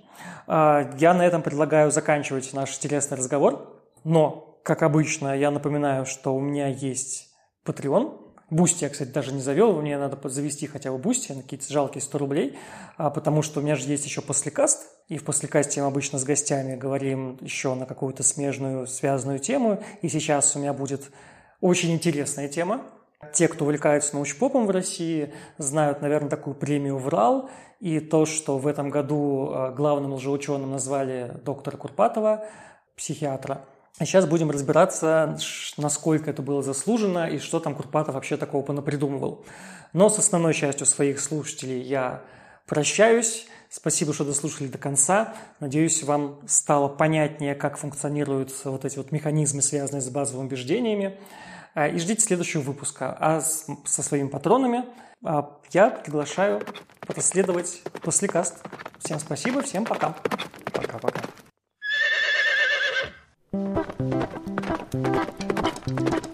А, я на этом предлагаю заканчивать наш интересный разговор, но, как обычно, я напоминаю, что у меня есть Patreon, Boosty я, кстати, даже не завел, мне надо завести хотя бы Boosty на какие-то жалкие 100 рублей, а, потому что у меня же есть еще послекаст, и в послекасте мы обычно с гостями говорим еще на какую-то смежную, связанную тему, и сейчас у меня будет очень интересная тема. Те, кто увлекается научпопом в России, знают, наверное, такую премию «Врал», и то, что в этом году а, главным лжеученым назвали доктора Курпатова, психиатра – а сейчас будем разбираться, насколько это было заслужено и что там Курпатов вообще такого понапридумывал. Но с основной частью своих слушателей я прощаюсь. Спасибо, что дослушали до конца. Надеюсь, вам стало понятнее, как функционируют вот эти вот механизмы, связанные с базовыми убеждениями. А, и ждите следующего выпуска. А со своими патронами а, я приглашаю проследовать после каст. Всем спасибо, всем пока. Música